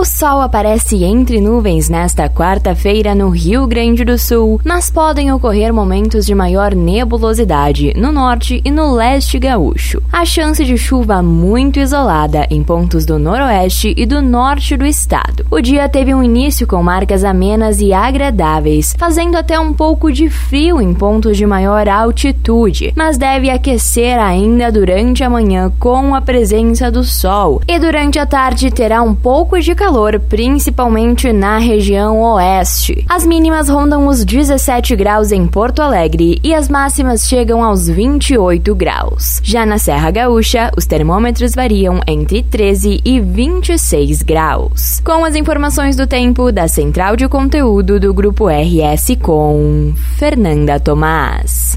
O sol aparece entre nuvens nesta quarta-feira no Rio Grande do Sul, mas podem ocorrer momentos de maior nebulosidade no norte e no leste gaúcho. A chance de chuva muito isolada em pontos do noroeste e do norte do estado. O dia teve um início com marcas amenas e agradáveis, fazendo até um pouco de frio em pontos de maior altitude, mas deve aquecer ainda durante a manhã com a presença do sol. E durante a tarde terá um pouco de calor, principalmente na região oeste. As mínimas rondam os 17 graus em Porto Alegre e as máximas chegam aos 28 graus. Já na Serra Gaúcha, os termômetros variam entre 13 e 26 graus. Com as informações do tempo da Central de Conteúdo do Grupo RS com Fernanda Tomás.